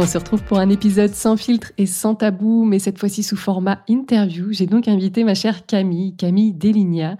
On se retrouve pour un épisode sans filtre et sans tabou, mais cette fois-ci sous format interview. J'ai donc invité ma chère Camille, Camille Deligna.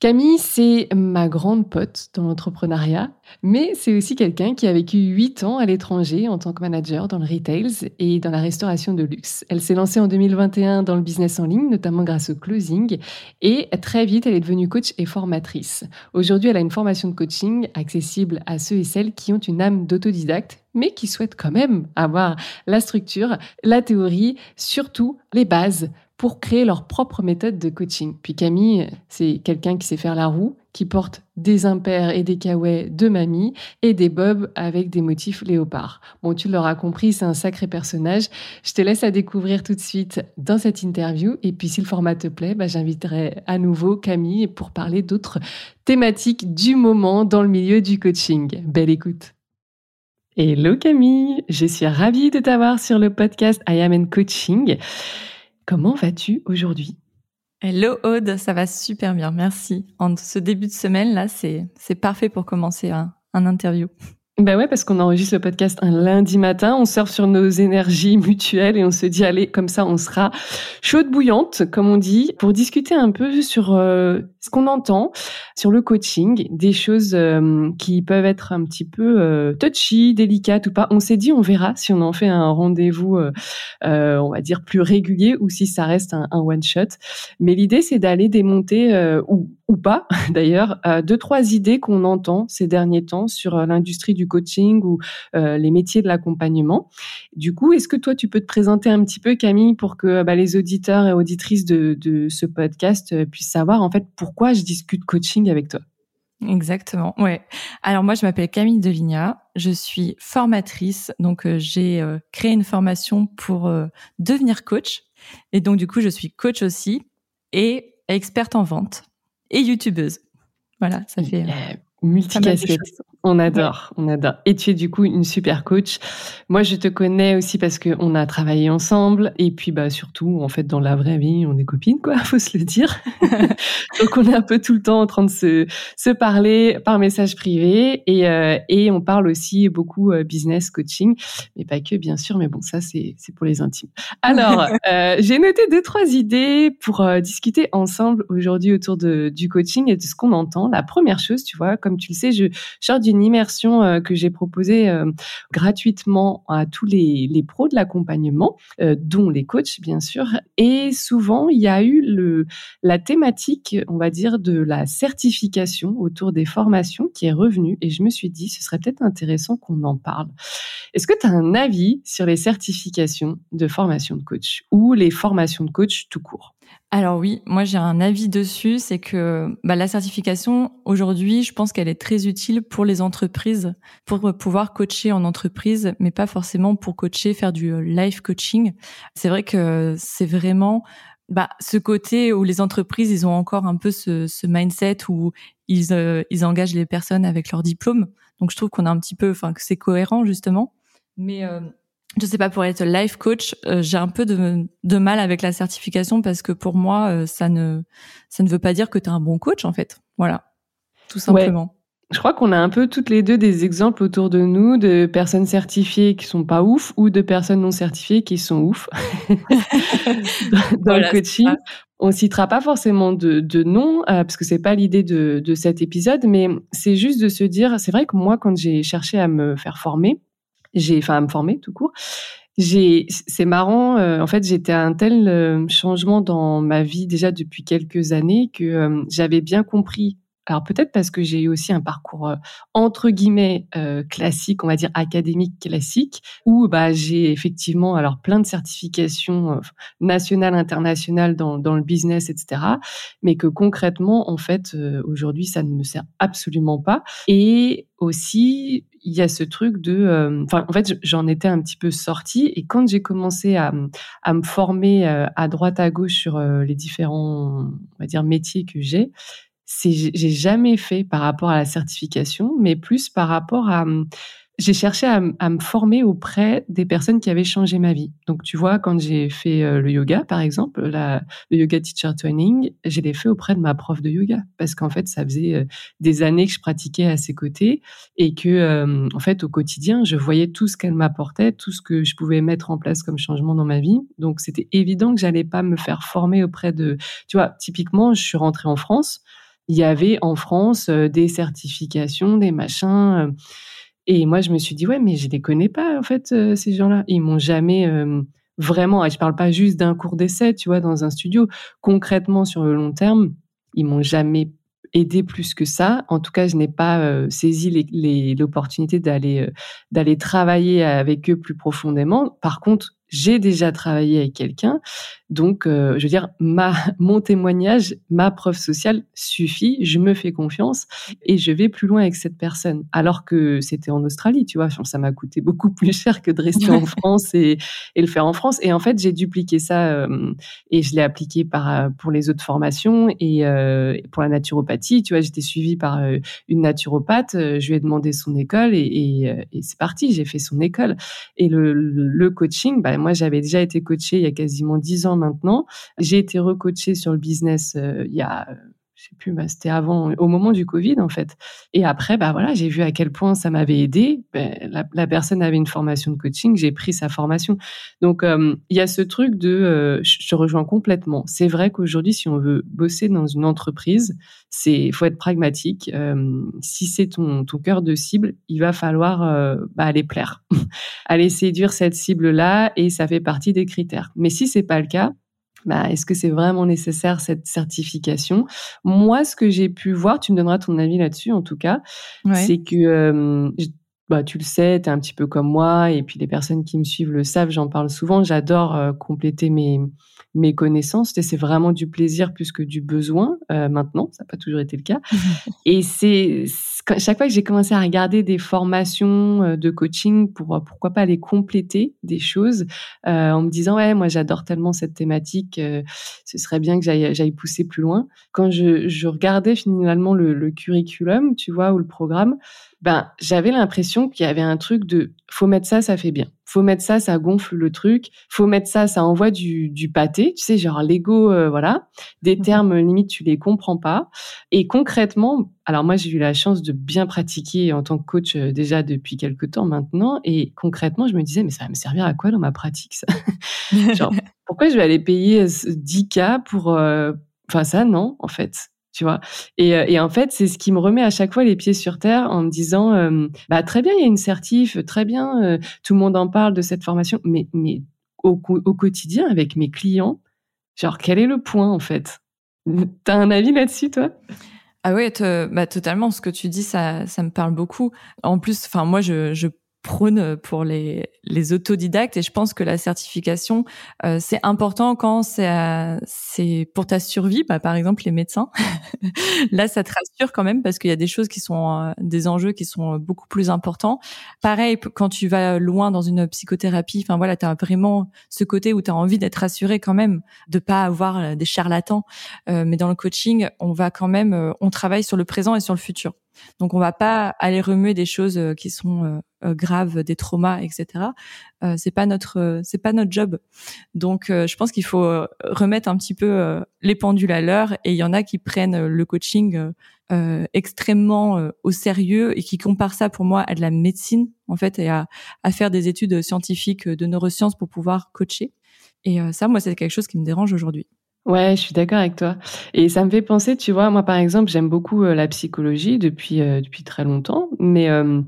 Camille, c'est ma grande pote dans l'entrepreneuriat, mais c'est aussi quelqu'un qui a vécu 8 ans à l'étranger en tant que manager dans le retail et dans la restauration de luxe. Elle s'est lancée en 2021 dans le business en ligne, notamment grâce au closing, et très vite, elle est devenue coach et formatrice. Aujourd'hui, elle a une formation de coaching accessible à ceux et celles qui ont une âme d'autodidacte, mais qui souhaitent quand même avoir la structure, la théorie, surtout les bases pour créer leur propre méthode de coaching. Puis Camille, c'est quelqu'un qui sait faire la roue, qui porte des impairs et des kawaii de mamie et des bobs avec des motifs léopards. Bon, tu l'auras compris, c'est un sacré personnage. Je te laisse à découvrir tout de suite dans cette interview. Et puis, si le format te plaît, bah, j'inviterai à nouveau Camille pour parler d'autres thématiques du moment dans le milieu du coaching. Belle écoute. Hello Camille, je suis ravie de t'avoir sur le podcast I Am in Coaching. Comment vas-tu aujourd'hui? Hello Aude, ça va super bien, merci. En ce début de semaine là, c'est c'est parfait pour commencer un, un interview. Ben ouais, parce qu'on enregistre le podcast un lundi matin, on surfe sur nos énergies mutuelles et on se dit allez, comme ça on sera chaude bouillante, comme on dit, pour discuter un peu sur euh, qu'on entend sur le coaching, des choses euh, qui peuvent être un petit peu euh, touchy, délicates ou pas. On s'est dit on verra si on en fait un rendez-vous, on va dire plus régulier ou si ça reste un, un one shot. Mais l'idée c'est d'aller démonter ou pas d'ailleurs, euh, deux, trois idées qu'on entend ces derniers temps sur euh, l'industrie du coaching ou euh, les métiers de l'accompagnement. Du coup, est-ce que toi, tu peux te présenter un petit peu, Camille, pour que bah, les auditeurs et auditrices de, de ce podcast puissent savoir en fait pourquoi je discute coaching avec toi Exactement, ouais. Alors moi, je m'appelle Camille Deligna, je suis formatrice, donc j'ai créé une formation pour devenir coach, et donc du coup, je suis coach aussi et experte en vente et youtubeuse. Voilà, ça fait. Euh, multicasquette. On adore, on adore. Et tu es du coup une super coach. Moi, je te connais aussi parce que on a travaillé ensemble et puis bah surtout en fait dans la vraie vie, on est copines quoi, faut se le dire. Donc on est un peu tout le temps en train de se se parler par message privé et euh, et on parle aussi beaucoup euh, business coaching, mais pas que bien sûr, mais bon ça c'est c'est pour les intimes. Alors euh, j'ai noté deux trois idées pour discuter ensemble aujourd'hui autour de du coaching et de ce qu'on entend. La première chose, tu vois, comme tu le sais, je sors d'une immersion euh, que j'ai proposée euh, gratuitement à tous les, les pros de l'accompagnement, euh, dont les coachs bien sûr. Et souvent, il y a eu le, la thématique, on va dire, de la certification autour des formations qui est revenue. Et je me suis dit, ce serait peut-être intéressant qu'on en parle. Est-ce que tu as un avis sur les certifications de formation de coach ou les formations de coach tout court? Alors oui, moi j'ai un avis dessus, c'est que bah, la certification aujourd'hui, je pense qu'elle est très utile pour les entreprises, pour pouvoir coacher en entreprise, mais pas forcément pour coacher, faire du euh, life coaching. C'est vrai que c'est vraiment bah, ce côté où les entreprises, ils ont encore un peu ce, ce mindset où ils, euh, ils engagent les personnes avec leur diplôme. Donc je trouve qu'on a un petit peu, enfin que c'est cohérent justement. Mais euh, je sais pas pour être life coach, euh, j'ai un peu de, de, mal avec la certification parce que pour moi euh, ça ne ça ne veut pas dire que tu es un bon coach en fait. Voilà. Tout simplement. Je crois qu'on a un peu toutes les deux des exemples autour de nous de personnes certifiées qui sont pas ouf ou de personnes non certifiées qui sont ouf dans le coaching. On citera pas forcément de, de nom euh, parce que c'est pas l'idée de, de cet épisode, mais c'est juste de se dire, c'est vrai que moi quand j'ai cherché à me faire former, j'ai, enfin, à me former tout court. J'ai, c'est marrant. Euh, en fait, j'étais à un tel euh, changement dans ma vie déjà depuis quelques années que euh, j'avais bien compris Alors peut-être parce que j'ai eu aussi un parcours entre guillemets classique, on va dire académique classique, où bah j'ai effectivement alors plein de certifications nationales, internationales dans, dans le business, etc. Mais que concrètement, en fait, aujourd'hui, ça ne me sert absolument pas. Et aussi, il y a ce truc de, euh, enfin, en fait, j'en étais un petit peu sortie et quand j'ai commencé à, à, me former euh, à droite à gauche sur euh, les différents, on va dire, métiers que j'ai, j'ai jamais fait par rapport à la certification, mais plus par rapport à j'ai cherché à, me former auprès des personnes qui avaient changé ma vie. Donc, tu vois, quand j'ai fait euh, le yoga, par exemple, la, le yoga teacher training, je l'ai fait auprès de ma prof de yoga parce qu'en fait, ça faisait euh, des années que je pratiquais à ses côtés et que, en fait, au quotidien, je voyais tout ce qu'elle m'apportait, tout ce que je pouvais mettre en place comme changement dans ma vie. Donc, c'était évident que j'allais pas me faire former auprès de, tu vois, typiquement, je suis rentrée en France. Il y avait en France des certifications, des machins et moi, je me suis dit, ouais, mais je les connais pas, en fait, euh, ces gens-là. Ils m'ont jamais euh, vraiment, et je parle pas juste d'un cours d'essai, tu vois, dans un studio. Concrètement, sur le long terme, ils m'ont jamais aidé plus que ça. En tout cas, je n'ai pas euh, saisi l'opportunité d'aller d'aller travailler avec eux plus profondément. Par contre, j'ai déjà travaillé avec quelqu'un, donc euh, je veux dire ma mon témoignage, ma preuve sociale suffit, je me fais confiance et je vais plus loin avec cette personne. Alors que c'était en Australie, tu vois, ça m'a coûté beaucoup plus cher que de rester en France et, et, le faire en France. Et en fait, j'ai dupliqué ça euh, et je l'ai appliqué par euh, pour les autres formations et pour la naturopathie, tu vois, j'étais suivie par une naturopathe, je lui ai demandé son école et, et, et c'est parti, j'ai fait son école et le, le coaching, bah, moi, j'avais déjà été coachée il y a quasiment dix ans maintenant. J'ai été recoachée sur le business euh, il y a je sais plus, bah, c'était avant, au moment du Covid en fait. Et après, bah voilà, j'ai vu à quel point ça m'avait aidé. Ben, la, personne avait une formation de coaching, j'ai pris sa formation. Donc euh, il y a ce truc de, euh, je te rejoins complètement. C'est vrai qu'aujourd'hui, si on veut bosser dans une entreprise, c'est faut être pragmatique. Euh, si c'est ton ton cœur de cible, il va falloir bah, aller plaire, aller séduire cette cible là, et ça fait partie des critères. Mais si c'est pas le cas, bah, est-ce que c'est vraiment nécessaire cette certification? Moi, ce que j'ai pu voir, tu me donneras ton avis là-dessus en tout cas, c'est que bah, tu le sais, tu es un petit peu comme moi, et puis les personnes qui me suivent le savent, j'en parle souvent, j'adore compléter mes, mes connaissances. C'est vraiment du plaisir plus que du besoin euh, maintenant. Ça n'a pas toujours été le cas. Et c'est chaque fois que j'ai commencé à regarder des formations euh, de coaching pour euh, pourquoi pas aller compléter des choses en me disant ouais moi j'adore tellement cette thématique, ce serait bien que j'aille pousser plus loin. Quand je, je regardais finalement le, le curriculum, tu vois, ou le programme, ben j'avais l'impression qu'il y avait un truc de faut mettre ça, ça fait bien. Faut mettre ça, ça gonfle le truc. Faut mettre ça, ça envoie du, du pâté. Tu sais, genre Lego, euh, voilà. Des mmh termes limite tu les comprends pas. Et concrètement, alors moi j'ai eu la chance de bien pratiquer en tant que coach euh, déjà depuis quelques temps maintenant. Et concrètement, je me disais mais ça va me servir à quoi dans ma pratique ça? Genre pourquoi je vais aller payer 10 k pour euh, Enfin ça non en fait tu vois. Et, euh, et, en fait, c'est ce qui me remet à chaque fois les pieds sur terre en me disant, bah très bien, il y a une certif, très bien, euh, tout le monde en parle de cette formation, mais mais au, quotidien avec mes clients, genre quel est le point en fait? T'as un avis là-dessus, toi? Ah oui, bah, totalement. Ce que tu dis, ça, ça me parle beaucoup. En plus, enfin moi, je prône pour les, les autodidactes. Et je pense que la certification euh, c'est important quand c'est euh, c'est pour ta survie. Bah, par exemple les médecins. Là ça te rassure quand même parce qu'il y a des choses qui sont euh, des enjeux qui sont beaucoup plus importants. Pareil quand tu vas loin dans une psychothérapie enfin voilà tu as vraiment ce côté où tu as envie d'être rassuré quand même de pas avoir des charlatans. Mais dans le coaching on va quand même on travaille sur le présent et sur le futur donc on va pas aller remuer des choses euh, qui sont euh, euh, graves, des traumas, etc. C'est pas notre c'est pas notre job. Donc je pense qu'il faut remettre un petit peu les pendules à l'heure et il y en a qui prennent le coaching extrêmement au sérieux et qui comparent ça pour moi à de la médecine en fait et à, à faire des études scientifiques de neurosciences pour pouvoir coacher. Et ça, moi, c'est quelque chose qui me dérange aujourd'hui. Ouais, je suis d'accord avec toi. Et ça me fait penser, tu vois, moi par exemple, j'aime beaucoup euh, la psychologie depuis euh, depuis très longtemps, mais euh,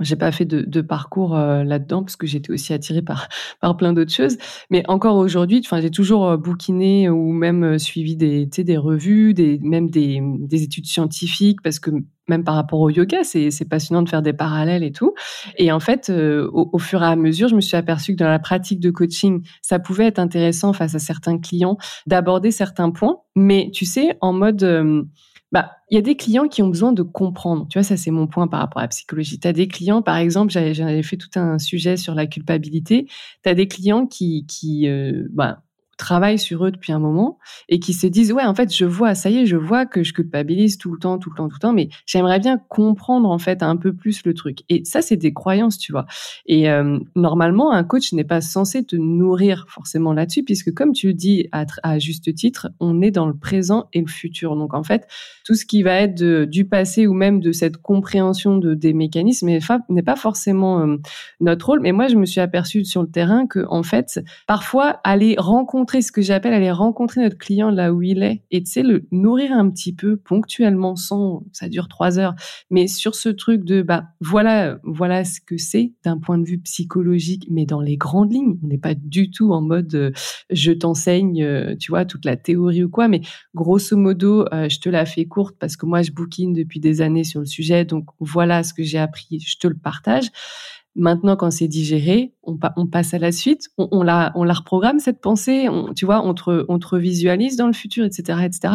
j'ai pas fait de, de parcours euh, là-dedans parce que j'étais aussi attirée par par plein d'autres choses. Mais encore aujourd'hui, enfin, j'ai toujours euh, bouquiné ou même euh, suivi des, des revues, des même des, des études scientifiques parce que même par rapport au yoga, c'est c'est passionnant de faire des parallèles et tout. Et en fait, au, au, fur et à mesure, je me suis aperçue que dans la pratique de coaching, ça pouvait être intéressant face à certains clients d'aborder certains points, mais tu sais, en mode bah, il y a des clients qui ont besoin de comprendre. Tu vois, ça c'est mon point par rapport à la psychologie. Tu as des clients, par exemple, j'avais fait tout un sujet sur la culpabilité. Tu as des clients qui, qui euh, bah, travaillent sur eux depuis un moment et qui se disent ouais en fait je vois ça y est je vois que je culpabilise tout le temps tout le temps tout le temps mais j'aimerais bien comprendre en fait un peu plus le truc. Et ça c'est des croyances tu vois. Et euh, normalement un coach n'est pas censé te nourrir forcément là-dessus puisque comme tu le dis à, à, juste titre on est dans le présent et le futur. Donc en fait tout ce qui va être de, du passé ou même de cette compréhension de des mécanismes n'est pas forcément euh, notre rôle. Mais moi je me suis aperçue sur le terrain que en fait parfois aller rencontrer ce que j'appelle aller rencontrer notre client là où il est et tu sais le nourrir un petit peu ponctuellement sans ça dure trois heures mais sur ce truc de bah voilà voilà ce que c'est d'un point de vue psychologique mais dans les grandes lignes. On n'est pas du tout en mode euh, je t'enseigne euh, tu vois toute la théorie ou quoi mais grosso modo euh, je te la fais courte parce que moi je bookine depuis des années sur le sujet donc voilà ce que j'ai appris je te le partage Maintenant, quand c'est digéré, on, passe à la suite, on, la, on la reprogramme cette pensée, on, tu vois, on te, on te revisualise dans le futur, etc., etc.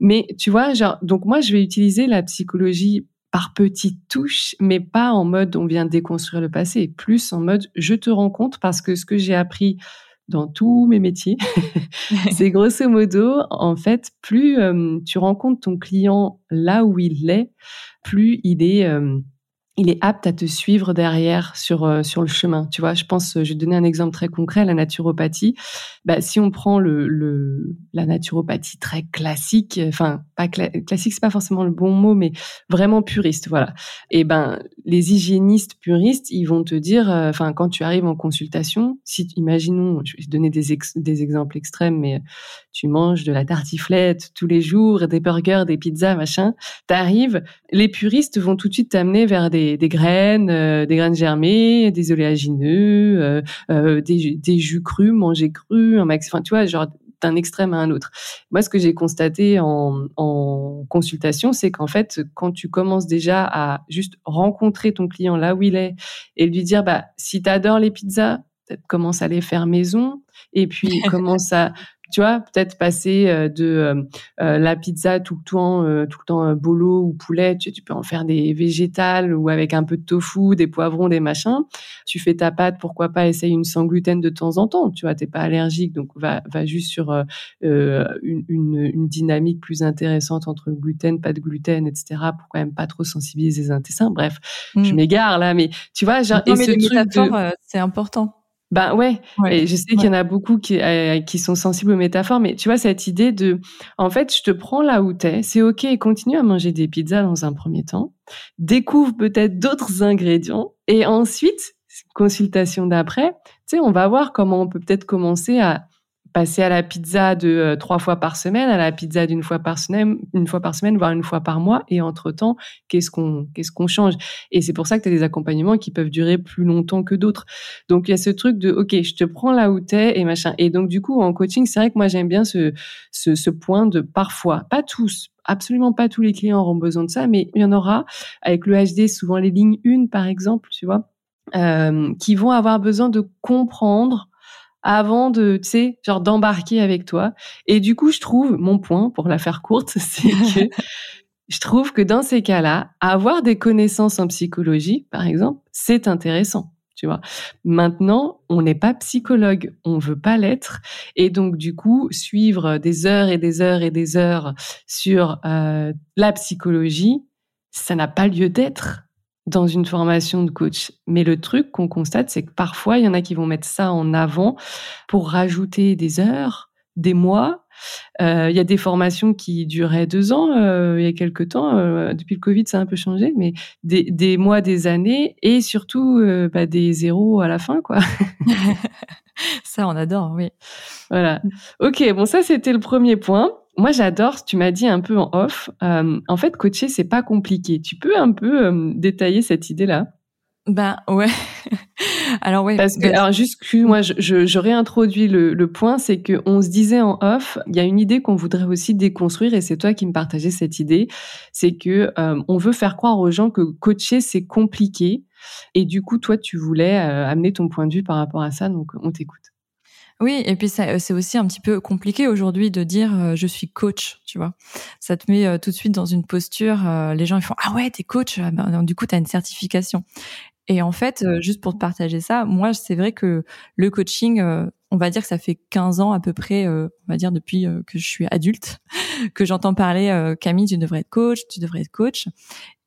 Mais tu vois, genre, donc moi, je vais utiliser la psychologie par petites touches, mais pas en mode on vient déconstruire le passé, plus en mode je te rends compte parce que ce que j'ai appris dans tous mes métiers, c'est grosso modo, en fait, plus euh, tu rencontres ton client là où il est, plus il est euh, il est apte à te suivre derrière sur euh, sur le chemin. Tu vois, je pense, je vais donner un exemple très concret, la naturopathie. Bah, si on prend le, le la naturopathie très classique, enfin pas classique, c'est pas forcément le bon mot, mais vraiment puriste, voilà. Et ben les hygiénistes puristes, ils vont te dire, euh, enfin quand tu arrives en consultation, si imaginons, je vais donner des des exemples extrêmes, mais tu manges de la tartiflette tous les jours, des burgers, des pizzas, machin, t'arrives, les puristes vont tout de suite t'amener vers des des, graines, euh, des graines germées, des oléagineux, euh, euh, des, des, jus crus, manger cru, un max, enfin tu vois, genre d'un extrême à un autre. Moi, ce que j'ai constaté en, en consultation, c'est qu'en fait, quand tu commences déjà à juste rencontrer ton client là où il est et lui dire, bah, si tu adores les pizzas, commence à les faire maison et puis commence à tu vois, peut-être passer euh, de euh, euh, la pizza tout le temps, tout le temps bolo ou poulet, tu, tu, peux en faire des végétales ou avec un peu de tofu, des poivrons, des machins. Tu fais ta pâte, pourquoi pas essayer une sans gluten de temps en temps. Tu vois, t'es pas allergique, donc va, va juste sur une, une, une, dynamique plus intéressante entre le gluten, pas de gluten, etc. Pour quand même pas trop sensibiliser les intestins. Bref, je mmh. m'égare là, mais tu vois, genre, et ce c'est important. Ben ouais, et je sais qu'il y en a beaucoup qui, euh, qui sont sensibles aux métaphores, mais tu vois, cette idée de, en fait, je te prends là où t'es, c'est ok, continue à manger des pizzas dans un premier temps, découvre peut-être d'autres ingrédients, et ensuite, consultation d'après, tu sais, on va voir comment on peut peut-être commencer à passer à la pizza de euh, trois fois par semaine, à la pizza d'une fois par semaine, une fois par semaine, voire une fois par mois. Et entre temps, qu'est-ce qu'on qu'est-ce qu'on change? Et c'est pour ça que tu as des accompagnements qui peuvent durer plus longtemps que d'autres. Donc il y a ce truc de ok, je te prends là où t'es et machin. Et donc du coup en coaching, c'est vrai que moi j'aime bien ce, ce ce point de parfois, pas tous, absolument pas tous les clients auront besoin de ça, mais il y en aura. Avec le HD, souvent les lignes 1 par exemple, tu vois, euh, qui vont avoir besoin de comprendre avant de, tu sais, genre d'embarquer avec toi. Et du coup, je trouve, mon point, pour la faire courte, c'est que je trouve que dans ces cas-là, avoir des connaissances en psychologie, par exemple, c'est intéressant. Tu vois. Maintenant, on n'est pas psychologue, on veut pas l'être, et donc du coup, suivre des heures et des heures et des heures sur euh, la psychologie, ça n'a pas lieu d'être dans une formation de coach. Mais le truc qu'on constate, c'est que parfois, il y en a qui vont mettre ça en avant pour rajouter des heures, des mois. Euh, il y a des formations qui duraient deux ans euh, il y a quelques temps. Euh, depuis le Covid, ça a un peu changé, mais des, des mois, des années et surtout bah, des zéros à la fin, quoi. ça, on adore, oui. Voilà. Ok, bon, ça, c'était le premier point moi, j'adore. Tu m'as dit un peu en off. Euh, en fait, coacher, c'est pas compliqué. Tu peux un peu euh, détailler cette idée-là? Ben ouais. alors ouais. Parce que alors juste moi je, je, je, réintroduis le, le point, c'est que on se disait en off, il y a une idée qu'on voudrait aussi déconstruire et c'est toi qui me partageais cette idée, c'est que euh, on veut faire croire aux gens que coacher c'est compliqué et du coup toi tu voulais euh, amener ton point de vue par rapport à ça, donc on t'écoute. Oui, et puis c'est aussi un petit peu compliqué aujourd'hui de dire je suis coach, tu vois. Ça te met tout de suite dans une posture. les gens ils font ah ouais t'es coach, ah ben, du coup t'as une certification. Et en fait, euh, juste pour te partager ça, moi, c'est vrai que le coaching, euh, on va dire que ça fait 15 ans à peu près, euh, on va dire depuis que je suis adulte, que j'entends parler Camille, tu devrais être coach, tu devrais être coach.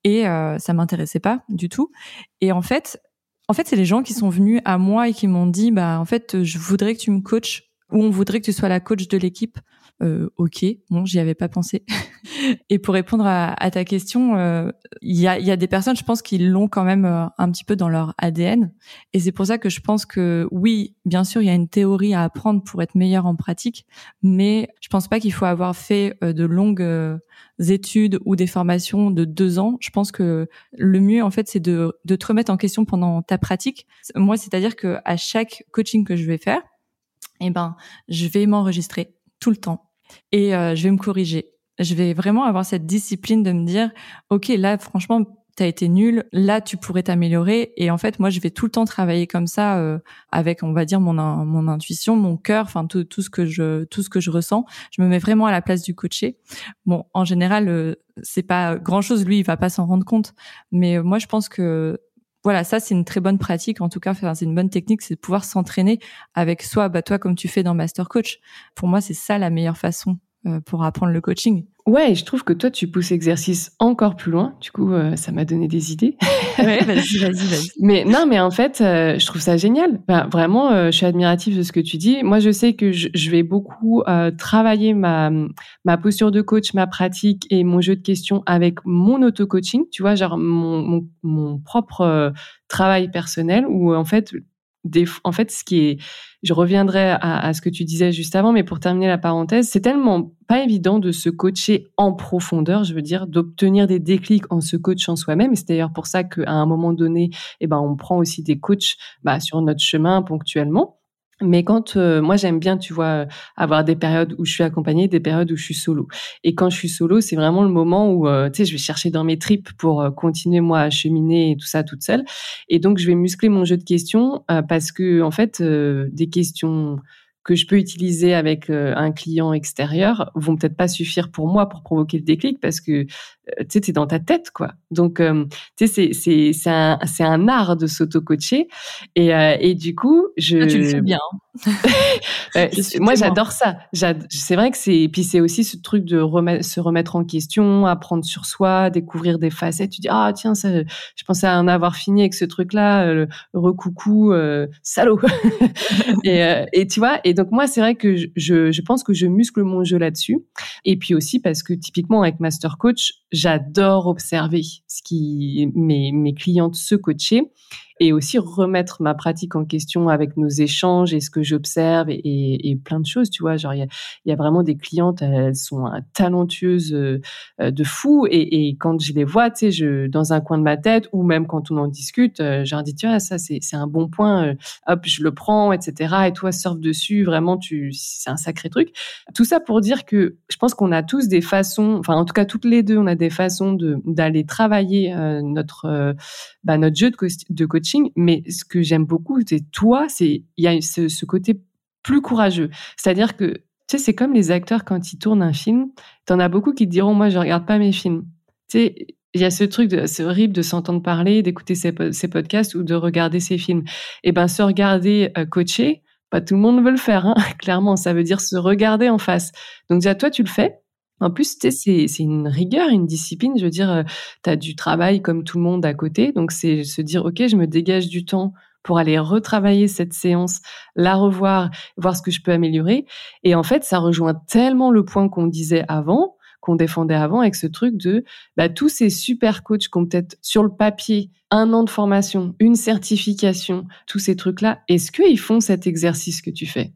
Et ça m'intéressait pas du tout. Et en fait, en fait, c'est les gens qui sont venus à moi et qui m'ont dit, bah, en fait, je voudrais que tu me coaches ou on voudrait que tu sois la coach de l'équipe euh, ok, bon, j'y avais pas pensé. et pour répondre à, ta question, euh, il y, a, y, a, des personnes, je pense, qui l'ont quand même euh, un petit peu dans leur ADN. Et c'est pour ça que je pense que oui, bien sûr, il y a une théorie à apprendre pour être meilleur en pratique, mais je pense pas qu'il faut avoir fait euh, de longues études ou des formations de deux ans. Je pense que le mieux, en fait, c'est de, de te remettre en question pendant ta pratique. Moi, c'est-à-dire que à chaque coaching que je vais faire, eh ben, je vais m'enregistrer tout le temps et euh, je vais me corriger. Je vais vraiment avoir cette discipline de me dire, ok, là, franchement, t'as été nul. Là, tu pourrais t'améliorer. Et en fait, moi, je vais tout le temps travailler comme ça, euh, avec, on va dire, mon mon intuition, mon cœur, enfin tout, tout ce que je tout ce que je ressens. Je me mets vraiment à la place du coaché. Bon, en général, euh, c'est pas grand chose. Lui, il va pas s'en rendre compte. Mais moi, je pense que voilà, ça c'est une très bonne pratique. En tout cas, c'est une bonne technique, c'est de pouvoir s'entraîner avec soi, bah toi comme tu fais dans Master Coach. Pour moi, c'est ça la meilleure façon euh, pour apprendre le coaching. Ouais, je trouve que toi, tu pousses l'exercice encore plus loin. Du coup, euh, ça m'a donné des idées. ouais, vas-y, vas-y, vas-y. Mais non, mais en fait, euh, je trouve ça génial. vraiment, je suis admirative de ce que tu dis. Moi, je sais que je, je vais beaucoup travailler ma, ma posture de coach, ma pratique et mon jeu de questions avec mon auto-coaching. Tu vois, genre mon, mon, mon propre travail personnel où, en fait, des, en fait, ce qui est, je reviendrai à, ce que tu disais juste avant, mais pour terminer la parenthèse, c'est tellement pas évident de se coacher en profondeur, je veux dire, d'obtenir des déclics en se coachant soi-même. Et c'est d'ailleurs pour ça qu'à un moment donné, eh ben, on prend aussi des coachs bah, sur notre chemin ponctuellement. Mais quand euh, moi j'aime bien, tu vois, avoir des périodes où je suis accompagnée, des périodes où je suis solo. Et quand je suis solo, c'est vraiment le moment où euh, tu sais, je vais chercher dans mes tripes pour continuer moi à cheminer et tout ça toute seule. Et donc je vais muscler mon jeu de questions parce que en fait, des questions que je peux utiliser avec un client extérieur vont peut-être pas suffire pour moi pour provoquer le déclic parce que euh, tu sais, t'es dans ta tête, quoi. Donc, euh, tu sais, c'est c'est un c'est un art de s'auto-coacher et euh, et du coup, je ah, tu le fais bien. moi, j'adore ça. C'est vrai que c'est puis c'est aussi ce truc de se remettre en question, apprendre sur soi, découvrir des facettes. Tu dis ah tiens, ça, je pensais en avoir fini avec ce truc-là, le recoucou, salaud. et et tu vois. Et donc moi, c'est vrai que je je pense que je muscle mon jeu là-dessus. Et puis aussi parce que typiquement avec Master Coach j'adore observer ce qui mes, mes clientes se coacher et aussi remettre ma pratique en question avec nos échanges et ce que j'observe et, plein de choses, tu vois. Genre, il y a, vraiment des clientes, elles sont talentueuses euh, de fou et, quand je les vois, tu sais, je, dans un coin de ma tête ou même quand on en discute, euh, je leur dis, tu vois, ça, c'est, un bon point, euh, hop, je le prends, etc. Et toi, surfe dessus, vraiment, tu, c'est un sacré truc. Tout ça pour dire que je pense qu'on a tous des façons, enfin, en tout cas, toutes les deux, on a des façons d'aller travailler notre, bah, notre jeu de, de mais ce que j'aime beaucoup, c'est toi, c'est il y a ce, côté plus courageux. C'est-à-dire que tu sais, c'est comme les acteurs quand ils tournent un film. T'en as beaucoup qui te diront, moi, je regarde pas mes films. Tu sais, il y a ce truc, c'est horrible de s'entendre parler, d'écouter ces, podcasts ou de regarder ces films. Et eh ben, se regarder euh, coacher, pas tout le monde veut le faire, hein, clairement. Ça veut dire se regarder en face. Donc déjà, toi, tu le fais? En plus, c'est une rigueur, une discipline. Je veux dire, euh, tu as du travail comme tout le monde à côté. Donc, c'est se dire, OK, je me dégage du temps pour aller retravailler cette séance, la revoir, voir ce que je peux améliorer. Et en fait, ça rejoint tellement le point qu'on disait avant, qu'on défendait avant avec ce truc de bah, tous ces super coachs qui ont peut-être sur le papier un an de formation, une certification, tous ces trucs-là, est-ce qu'ils font cet exercice que tu fais?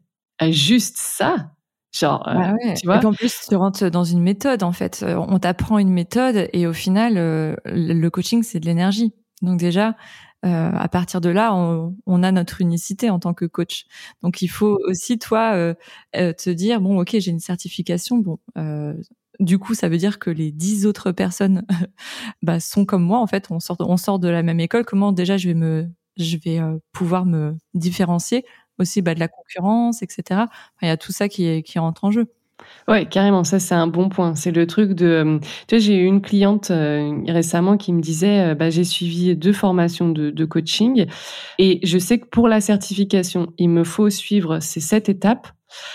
Juste ça, Genre, euh, bah tu vois? Et en plus, tu rentres dans une méthode, en fait. On t'apprend une méthode et au final, euh, le coaching, c'est de l'énergie. Donc déjà, euh, à partir de là, on, on, a notre unicité en tant que coach. Donc il faut aussi toi euh, euh te dire bon ok j'ai une certification bon euh, du coup ça veut dire que les dix autres personnes bah, sont comme moi en fait on sort on sort de la même école comment déjà je vais me je vais euh, pouvoir me différencier aussi bah, de la concurrence etc. Il y a tout ça qui qui rentre en jeu. Ouais, carrément, ça c'est un bon point. C'est le truc de, euh, tu vois, j'ai eu une cliente euh, récemment qui me disait, euh, bah, j'ai suivi deux formations de, coaching et je sais que pour la certification, il me faut suivre ces sept étapes.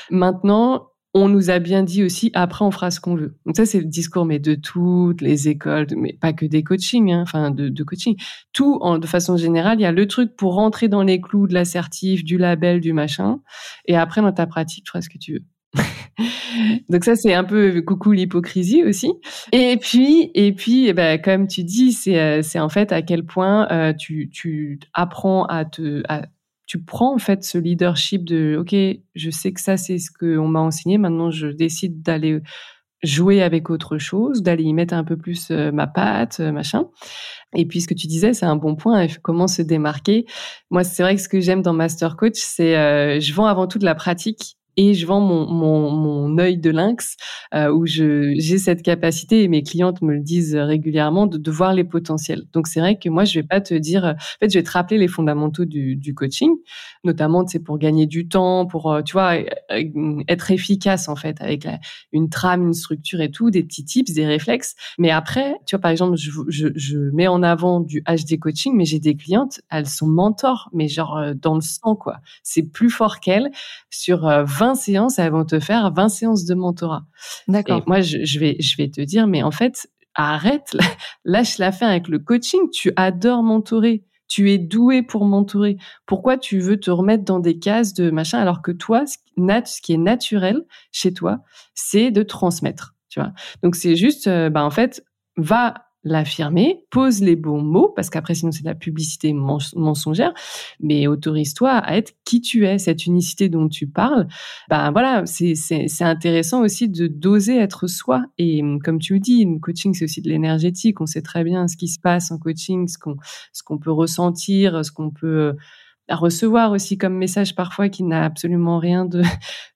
Maintenant, on nous a bien dit aussi, après on fera ce qu'on veut. Donc ça c'est le discours, mais de toutes les écoles, mais pas que des coachings, hein, enfin de, coaching, tout en, de façon générale, il y a le truc pour rentrer dans les clous de l'assertif, du label, du machin, et après dans ta pratique, tu feras ce que tu veux. Donc ça c'est un peu coucou l'hypocrisie aussi. Et puis et puis eh ben, comme tu dis c'est euh, c'est en fait à quel point euh, tu tu apprends à te tu prends en fait ce leadership de ok je sais que ça c'est ce qu'on m'a enseigné maintenant je décide d'aller jouer avec autre chose, d'aller y mettre un peu plus euh, ma patte, machin. Et puis ce que tu disais, c'est un bon point. Comment se démarquer Moi, c'est vrai que ce que j'aime dans Master Coach, c'est euh, je vends avant tout de la pratique et je vends mon, mon, mon œil de lynx euh, où j'ai cette capacité et mes clientes me le disent régulièrement de, de voir les potentiels. Donc c'est vrai que moi je vais pas te dire en fait je vais te rappeler les fondamentaux du, du coaching, notamment c'est pour gagner du temps, pour euh, tu vois euh, être efficace en fait avec une trame, une structure et tout, des petits tips, des réflexes. Mais après tu vois par exemple je, je, je mets en avant du HD coaching, mais j'ai des clientes elles sont mentors, mais genre euh, dans le sang quoi. C'est plus fort qu'elles sur 20 séances, elles vont te faire 20 séances de mentorat. D'accord. Et moi, je, vais, je vais te dire, mais en fait, arrête, lâche la fin avec le coaching. Tu adores mentorer. Tu es doué pour mentorer. Pourquoi tu veux te remettre dans des cases de machin alors que toi, ce qui est naturel chez toi, c'est de transmettre. Tu vois. Donc c'est juste, euh, bah en fait, va l'affirmer, pose les bons mots, parce qu'après sinon c'est de la publicité mensongère, mais autorise-toi à être qui tu es, cette unicité dont tu parles. Ben voilà, c'est intéressant aussi de d'oser être soi. Et comme tu le dis, une coaching c'est aussi de l'énergétique. On sait très bien ce qui se passe en coaching, ce qu'on ce qu'on peut ressentir, ce qu'on peut euh, recevoir aussi comme message parfois qui n'a absolument rien de,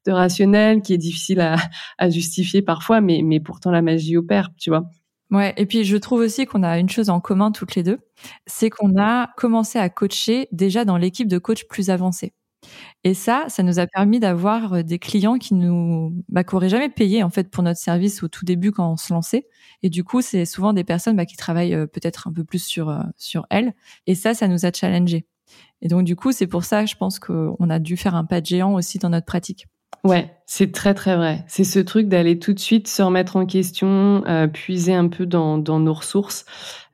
de rationnel, qui est difficile à, à justifier parfois, mais, mais pourtant la magie opère, tu vois. Ouais, et puis je trouve aussi qu'on a une chose en commun toutes les deux, c'est qu'on a commencé à coacher déjà dans l'équipe de coach plus avancée. Et ça, ça nous a permis d'avoir euh, des clients qui nous, bah, qu'auraient jamais payé en fait pour notre service au tout début quand on se lançait. Et du coup, c'est souvent des personnes bah, qui travaillent euh, peut-être un peu plus sur euh, sur elles. Et ça, ça nous a challengé. Et donc du coup, c'est pour ça, je pense qu'on a dû faire un pas de géant aussi dans notre pratique. Ouais, c'est très très vrai. C'est ce truc d'aller tout de suite se remettre en question, euh, puiser un peu dans, nos ressources,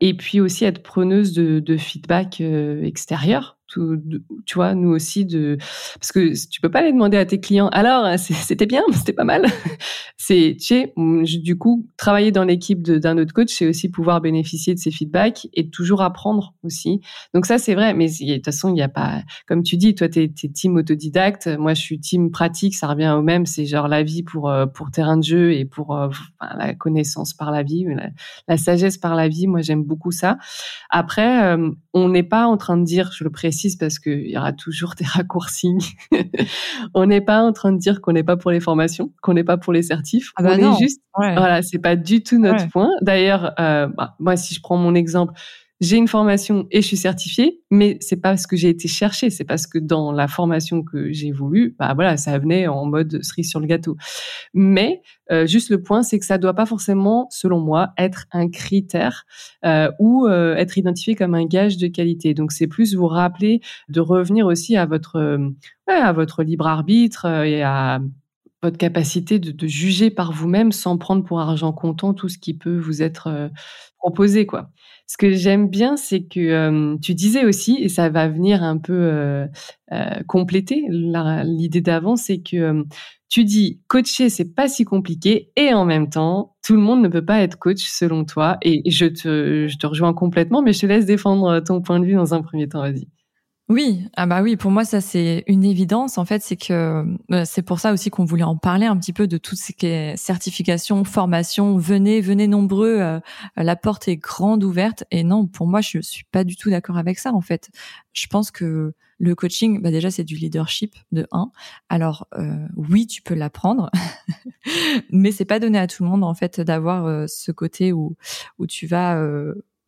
et puis aussi être preneuse de, de feedback euh, extérieur tu vois, nous aussi de, parce que tu peux pas aller demander à tes clients. Alors, c'était bien, c'était pas mal. c'est, tu sais, du coup, travailler dans l'équipe d'un autre coach, c'est aussi pouvoir bénéficier de ses feedbacks et toujours apprendre aussi. Donc ça, c'est vrai. Mais de toute façon, il n'y a pas, comme tu dis, toi, tu es team autodidacte. Moi, je suis team pratique. Ça revient au même. C'est genre la vie pour, euh, pour terrain de jeu et pour euh, la connaissance par la vie, la, sagesse par la vie. Moi, j'aime beaucoup ça. Après, euh, on n'est pas en train de dire, je le précise, parce qu'il y aura toujours des raccourcis. on n'est pas en train de dire qu'on n'est pas pour les formations, qu'on n'est pas pour les certifs. Ah bah on est juste, voilà, c'est pas du tout notre point. D'ailleurs, euh, bah, moi, si je prends mon exemple, j'ai une formation et je suis certifiée, mais c'est pas ce que j'ai été chercher, c'est parce que dans la formation que j'ai voulu, bah voilà, ça venait en mode cerise sur le gâteau. Mais euh, juste le point, c'est que ça doit pas forcément, selon moi, être un critère euh, ou euh, être identifié comme un gage de qualité. Donc c'est plus vous rappeler de revenir aussi à votre à votre libre arbitre et à votre capacité de, juger par vous-même sans prendre pour argent comptant tout ce qui peut vous être proposé, quoi. Ce que j'aime bien, c'est que tu disais aussi, et ça va venir un peu euh, euh, compléter l'idée d'avant, c'est que tu dis coacher, c'est pas si compliqué, et en même temps, tout le monde ne peut pas être coach selon toi. Et je te, je te rejoins complètement, mais je te laisse défendre ton point de vue dans un premier temps. Vas-y. Oui, ah bah oui, pour moi ça c'est une évidence. En fait, c'est que euh, c'est pour ça aussi qu'on voulait en parler un petit peu de toutes ces certifications, formations. Venez, venez nombreux. Euh, la porte est grande ouverte. Et non, pour moi, je suis pas du tout d'accord avec ça. En fait, je pense que le coaching, bah déjà c'est du leadership de un. Alors euh, oui, tu peux l'apprendre, mais c'est pas donné à tout le monde en fait d'avoir ce côté où où tu vas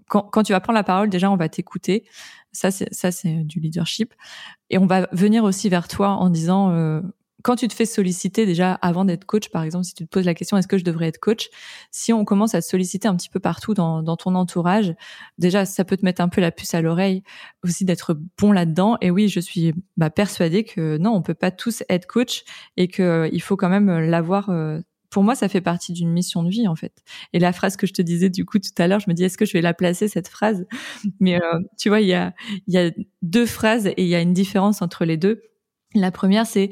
quand, quand tu vas prendre la parole, déjà, on va t'écouter. Ça, c'est ça, c'est du leadership. Et on va venir aussi vers toi en disant, euh, quand tu te fais solliciter déjà avant d'être coach, par exemple, si tu te poses la question est-ce que je devrais être coach, si on commence à te solliciter un petit peu partout dans, dans ton entourage, déjà ça peut te mettre un peu la puce à l'oreille aussi d'être bon là-dedans. Et oui, je suis bah, persuadée que non, on peut pas tous être coach et que euh, il faut quand même l'avoir euh, pour moi, ça fait partie d'une mission de vie en fait. Et la phrase que je te disais du coup tout à l'heure, je me dis est-ce que je vais la placer cette phrase? Mais euh, tu vois, il y a y a deux phrases et il y a une différence entre les deux. La première, c'est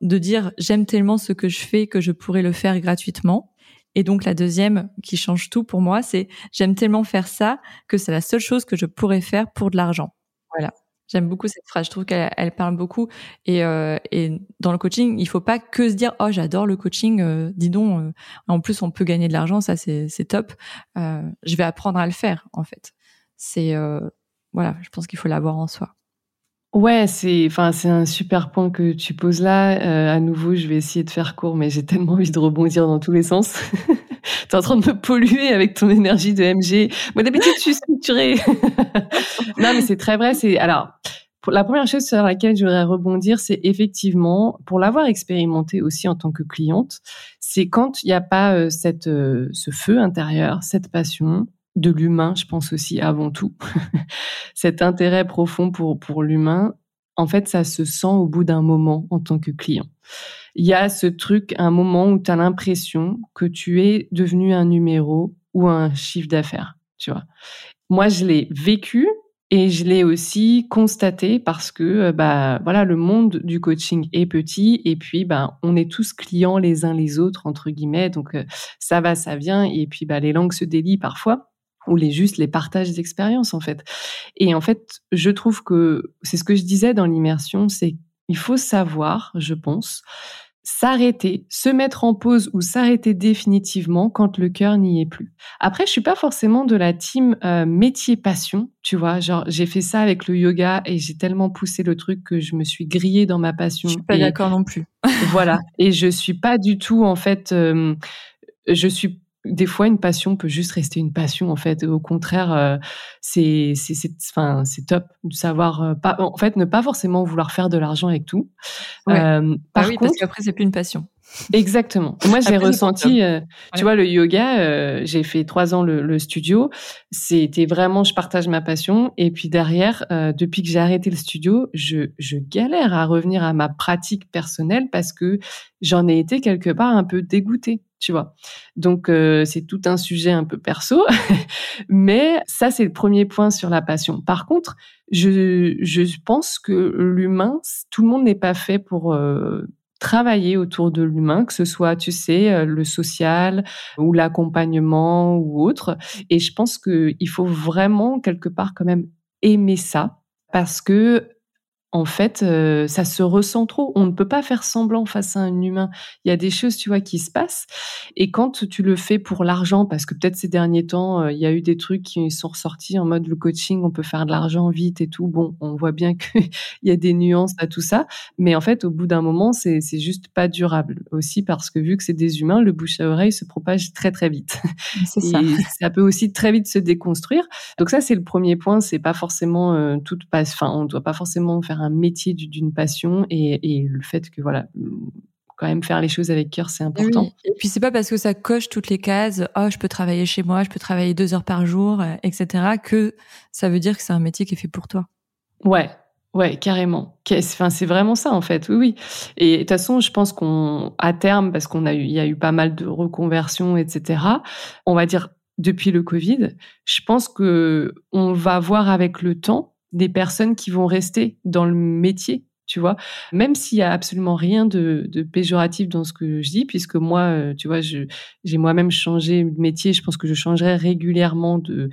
de dire j'aime tellement ce que je fais que je pourrais le faire gratuitement. Et donc la deuxième qui change tout pour moi, c'est j'aime tellement faire ça que c'est la seule chose que je pourrais faire pour de l'argent. Voilà. J'aime beaucoup cette phrase. Je trouve qu'elle parle beaucoup. Et, euh, et, dans le coaching, il faut pas que se dire oh j'adore le coaching. Euh, dis donc, euh, en plus on peut gagner de l'argent, ça c'est top. Euh, je vais apprendre à le faire en fait. C'est euh, voilà, je pense qu'il faut l'avoir en soi. Ouais, c'est enfin c'est un super point que tu poses là. à nouveau, je vais essayer de faire court, mais j'ai tellement envie de rebondir dans tous les sens. T'es en train de me polluer avec ton énergie de MG. Moi d'habitude, je suis structurée. non, mais c'est très vrai. C'est alors la première chose sur laquelle je voudrais rebondir, c'est effectivement, pour l'avoir expérimenté aussi en tant que cliente, c'est quand il n'y a pas euh, cette, euh, ce feu intérieur, cette passion de l'humain, je pense aussi avant tout, cet intérêt profond pour, pour l'humain, en fait, ça se sent au bout d'un moment en tant que client. Il y a ce truc, un moment où tu as l'impression que tu es devenu un numéro ou un chiffre d'affaires, tu vois. Moi, je l'ai vécu et je l'ai aussi constaté parce que euh, bah voilà le monde du coaching est petit et puis bah on est tous clients les uns les autres entre guillemets donc euh, ça va ça vient et puis bah les langues se délient parfois ou les juste les partages d'expériences en fait. Et en fait, je trouve que c'est ce que je disais dans l'immersion, c'est il faut savoir, je pense, s'arrêter, se mettre en pause ou s'arrêter définitivement quand le cœur n'y est plus. Après, je suis pas forcément de la team euh, métier passion, tu vois. Genre, j'ai fait ça avec le yoga et j'ai tellement poussé le truc que je me suis grillée dans ma passion. Je suis pas d'accord non plus. voilà. Et je suis pas du tout en fait. Euh, je suis des fois, une passion peut juste rester une passion. En fait, au contraire, euh, c'est c'est enfin c'est top de savoir euh, pas en fait ne pas forcément vouloir faire de l'argent avec tout. Euh, par ah oui, contre, parce qu'après c'est plus une passion. Exactement. Moi, j'ai ressenti, euh, tu vois, le yoga. Euh, j'ai fait trois ans le, le studio. C'était vraiment, je partage ma passion. Et puis derrière, euh, depuis que j'ai arrêté le studio, je, je galère à revenir à ma pratique personnelle parce que j'en ai été quelque part un peu dégoûtée tu vois. Donc c'est tout un sujet un peu perso, mais ça c'est le premier point sur la passion. Par contre, je je pense que l'humain, tout le monde n'est pas fait pour travailler autour de l'humain, que ce soit, tu sais, euh, le social ou l'accompagnement ou autre. Et je pense qu'il faut vraiment quelque part quand même aimer ça parce que en fait, euh, ça se ressent trop. On ne peut pas faire semblant face à un humain. Il y a des choses, tu vois, qui se passent. Et quand tu le fais pour l'argent, parce que peut-être ces derniers temps, euh, il y a eu des trucs qui sont ressortis en mode le coaching, on peut faire de l'argent vite et tout. Bon, on voit bien qu'il y a des nuances à tout ça. Mais en fait, au bout d'un moment, c'est juste pas durable. Aussi parce que vu que c'est des humains, le bouche à oreille se propage très, très vite. C'est ça. ça peut aussi très vite se déconstruire. Donc ça, c'est le premier point. C'est pas forcément euh, toute passe. Enfin, on doit pas forcément faire un métier d'une passion et, le fait que voilà quand même faire les choses avec cœur, c'est important. Et puis c'est pas parce que ça coche toutes les cases, oh je peux travailler chez moi, je peux travailler deux heures par jour, euh, etc. que ça veut dire que c'est un métier qui est fait pour toi. Ouais, ouais, carrément. Enfin c'est vraiment ça en fait, oui oui. Et de toute façon, je pense qu'on à terme, parce qu'on a eu, il y a eu pas mal de reconversions, etc. On va dire depuis le Covid, je pense que on va voir avec le temps des personnes qui vont rester dans le métier tu vois, même s'il y a absolument rien de, de, péjoratif dans ce que je dis, puisque moi, euh, tu vois, j'ai moi-même changé de métier, je pense que je changerai régulièrement de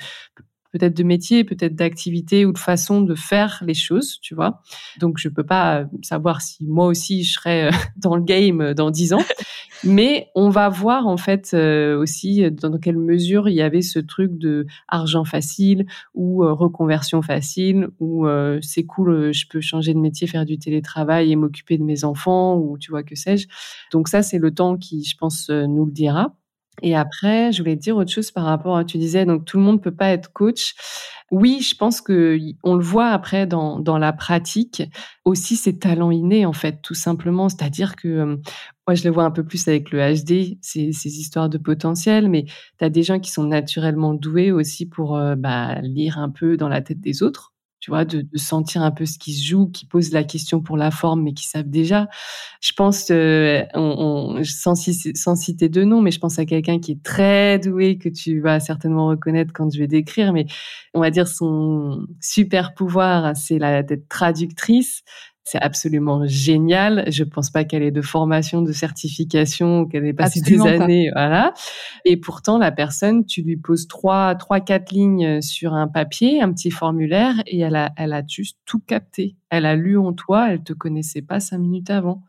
peut-être de métier, peut-être d'activité ou de façon de faire les choses, tu vois. Donc je peux pas savoir si moi aussi je serai dans le game dans dix ans, mais on va voir en fait aussi dans quelle mesure il y avait ce truc de argent facile ou reconversion facile ou c'est cool, je peux changer de métier, faire du télétravail et m'occuper de mes enfants ou tu vois que sais-je. Donc ça c'est le temps qui je pense nous le dira. Et après, je voulais dire autre chose par rapport à, tu disais, donc tout le monde peut pas être coach. Oui, je pense que on le voit après dans, dans la pratique aussi ces talents innés en fait, tout simplement. C'est-à-dire que euh, moi je le vois un peu plus avec le HD, ces, ces histoires de potentiel, mais tu as des gens qui sont naturellement doués aussi pour euh, bah, lire un peu dans la tête des autres tu vois, de, de, sentir un peu ce qui se joue, qui pose la question pour la forme, mais qui savent déjà. Je pense, euh, on, on, sans, sans, citer de nom, mais je pense à quelqu'un qui est très doué, que tu vas certainement reconnaître quand je vais décrire, mais on va dire son super pouvoir, c'est d'être traductrice. C'est absolument génial. Je pense pas qu'elle ait de formation, de certification, qu'elle ait passé des années, voilà. Et pourtant, la personne, tu lui poses trois, trois, quatre lignes sur un papier, un petit formulaire, et elle a, elle a juste tout capté. Elle a lu en toi, elle te connaissait pas cinq minutes avant.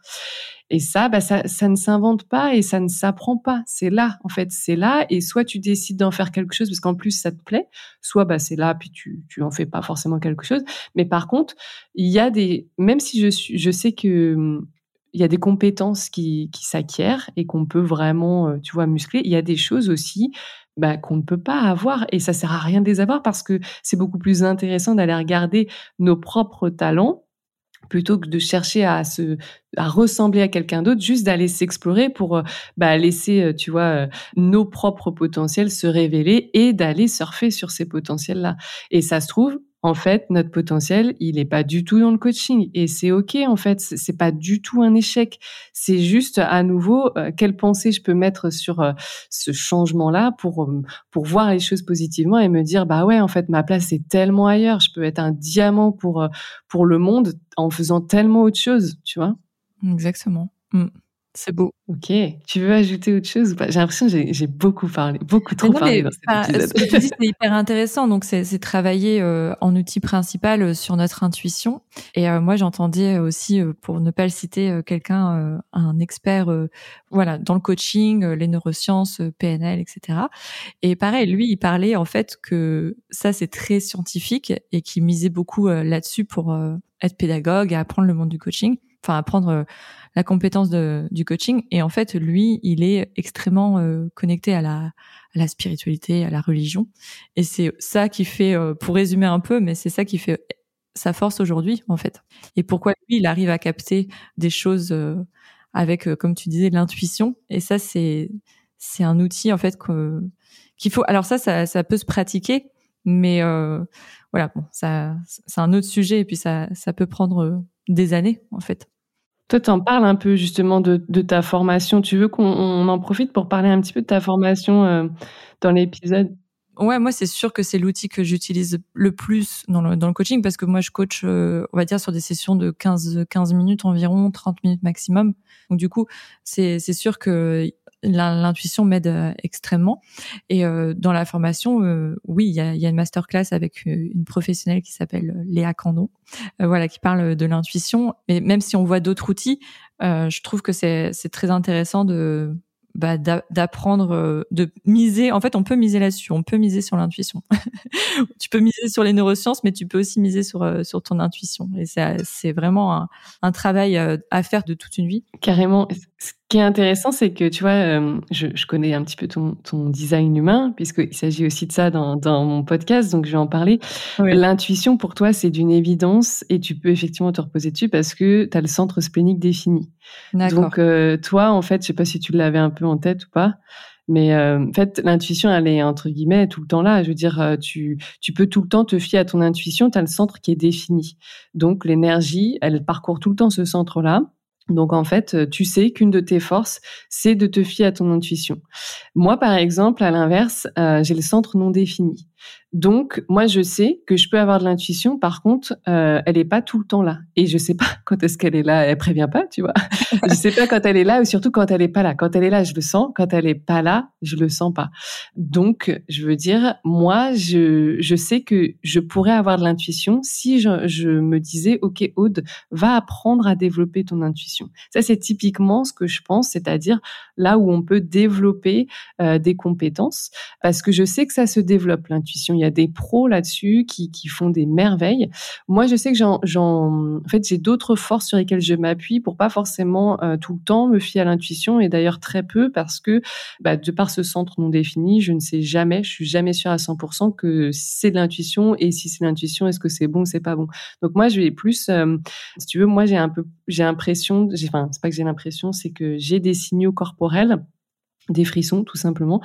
Et ça, bah, ça, ça ne s'invente pas et ça ne s'apprend pas. C'est là, en fait, c'est là. Et soit tu décides d'en faire quelque chose parce qu'en plus ça te plaît, soit bah, c'est là puis tu, tu en fais pas forcément quelque chose. Mais par contre, il y a des, même si je suis, je sais que hum, il y a des compétences qui, qui s'acquièrent et qu'on peut vraiment, euh, tu vois, muscler. Il y a des choses aussi bah, qu'on ne peut pas avoir et ça sert à rien de les avoir parce que c'est beaucoup plus intéressant d'aller regarder nos propres talents plutôt que de chercher à se à ressembler à quelqu'un d'autre, juste d'aller s'explorer pour euh, bah, laisser, euh, tu vois, euh, nos propres potentiels se révéler et d'aller surfer sur ces potentiels-là. Et ça se trouve, en fait, notre potentiel, il est pas du tout dans le coaching et c'est ok. En fait, c'est pas du tout un échec. C'est juste à nouveau euh, quelle pensée je peux mettre sur euh, ce changement-là pour euh, pour voir les choses positivement et me dire bah ouais, en fait, ma place est tellement ailleurs. Je peux être un diamant pour pour le monde en faisant tellement autre chose, tu vois? Exactement. Mm. C'est beau. Ok. Tu veux ajouter autre chose ou pas? J'ai l'impression que j'ai beaucoup parlé, beaucoup trop parlé dans cet épisode. Ce que tu dis, c'est hyper intéressant. Donc, c'est travailler euh, en outil principal euh, sur notre intuition. Et euh, moi, j'entendais aussi, pour ne pas le citer, quelqu'un, un expert, voilà, dans le coaching, les neurosciences, PNL, etc. Et pareil, lui, il parlait en fait que ça, c'est très scientifique et qu'il misait beaucoup là-dessus pour être pédagogue et apprendre le monde du coaching, enfin apprendre la compétence de, du coaching. Et en fait, lui, il est extrêmement euh, connecté à la, à la spiritualité, à la religion. Et c'est ça qui fait, euh, pour résumer un peu, mais c'est ça qui fait sa force aujourd'hui, en fait. Et pourquoi lui, il arrive à capter des choses euh, avec, comme tu disais, l'intuition. Et ça, c'est c'est un outil en fait qu'il faut. Alors ça, ça, ça peut se pratiquer, mais voilà, bon, ça, c'est un autre sujet. Et puis ça, ça peut prendre des années, en fait. Toi, tu en parles un peu justement de, ta formation. Tu veux qu'on en profite pour parler un petit peu de ta formation euh, dans l'épisode? Ouais, moi, c'est sûr que c'est l'outil que j'utilise le plus dans le, dans le coaching parce que moi, je coach, euh, on va dire, sur des sessions de 15, 15 minutes environ, 30 minutes maximum. Donc, du coup, c'est sûr que l'intuition m'aide euh, extrêmement. Et euh, dans la formation, euh, oui, il y a, y a, une masterclass avec une professionnelle qui s'appelle Léa Candon, voilà, qui parle de l'intuition. Et même si on voit d'autres outils, je trouve que c'est très intéressant de bah, d'apprendre, de miser. En fait, on peut miser là-dessus. On peut miser sur l'intuition. tu peux miser sur les neurosciences, mais tu peux aussi miser sur sur ton intuition. Et c'est vraiment un, un travail à faire de toute une vie. Carrément. Ce qui est intéressant, c'est que tu vois, je, je, connais un petit peu ton, ton design humain, puisqu'il s'agit aussi de ça dans, dans mon podcast, donc je vais en parler. L'intuition, pour toi, c'est d'une évidence et tu peux effectivement te reposer dessus parce que tu as le centre splénique défini. Donc, toi, en fait, je sais pas si tu l'avais un peu en tête ou pas. Mais euh, en fait, l'intuition, elle est entre guillemets tout le temps là. Je veux dire, euh, tu, tu peux tout le temps te fier à ton intuition. Tu as le centre qui est défini. Donc, l'énergie, elle parcourt tout le temps ce centre-là. Donc en fait, euh, tu sais qu'une de tes forces, c'est de te fier à ton intuition. Moi, par exemple, à l'inverse, j'ai le centre non défini. Donc, moi, je sais que je peux avoir de l'intuition. Par contre, euh, elle est pas tout le temps là. Et je sais pas quand est-ce qu'elle est là. Elle prévient pas, tu vois. je sais pas quand elle est là ou surtout quand elle est pas là. Quand elle est là, je le sens. Quand elle est pas là, je le sens pas. Donc, je veux dire, moi, je, je sais que je pourrais avoir de l'intuition si je, je me disais, OK, Aude, va apprendre à développer ton intuition. Ça, c'est typiquement ce que je pense, c'est-à-dire là où on peut développer euh, des compétences parce que je sais que ça se développe, l'intuition il y a des pros là-dessus qui, qui font des merveilles. Moi, je sais que j'en, en fait, j'ai d'autres forces sur lesquelles je m'appuie pour pas forcément euh, tout le temps me fier à l'intuition et d'ailleurs très peu parce que bah, de par ce centre non défini, je ne sais jamais, je suis jamais sûre à 100% que c'est de l'intuition et si c'est l'intuition, est-ce que c'est bon, c'est pas bon. Donc moi, je vais plus, euh, si tu veux, moi j'ai un peu, j'ai l'impression, enfin c'est pas que j'ai l'impression, c'est que j'ai des signaux corporels des frissons tout simplement,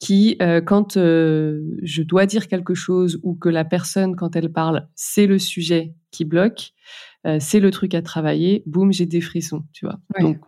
qui euh, quand euh, je dois dire quelque chose ou que la personne quand elle parle, c'est le sujet qui bloque, euh, c'est le truc à travailler, boum, j'ai des frissons, tu vois. Donc,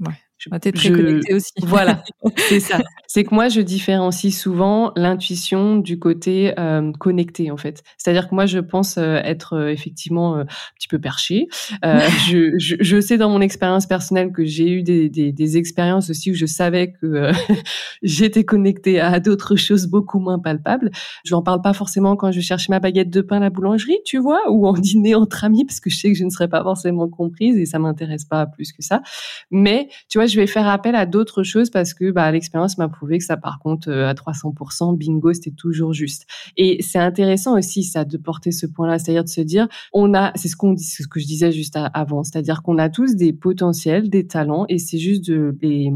ouais. Je, bah, très connecté aussi. Voilà, c'est ça. C'est que moi, je différencie souvent l'intuition du côté euh, connecté, en fait. C'est-à-dire que moi, je pense euh, être euh, effectivement euh, un petit peu perché. je, je, je, sais dans mon expérience personnelle que j'ai eu des, des, des, expériences aussi où je savais que j'étais connectée à d'autres choses beaucoup moins palpables. Je n'en parle pas forcément quand je cherche ma baguette de pain à la boulangerie, tu vois, ou en dîner entre amis, parce que je sais que je ne serais pas forcément comprise et ça m'intéresse pas plus que ça. Mais, tu vois, je vais faire appel à d'autres choses parce que bah, l'expérience m'a prouvé que ça, par contre, euh, à 300%, bingo, c'était toujours juste. Et c'est intéressant aussi, de porter ce point-là, c'est-à-dire de se dire, on a, c'est ce qu'on dit, ce que je disais juste avant, c'est-à-dire qu'on a tous des potentiels, des talents, et c'est juste de les,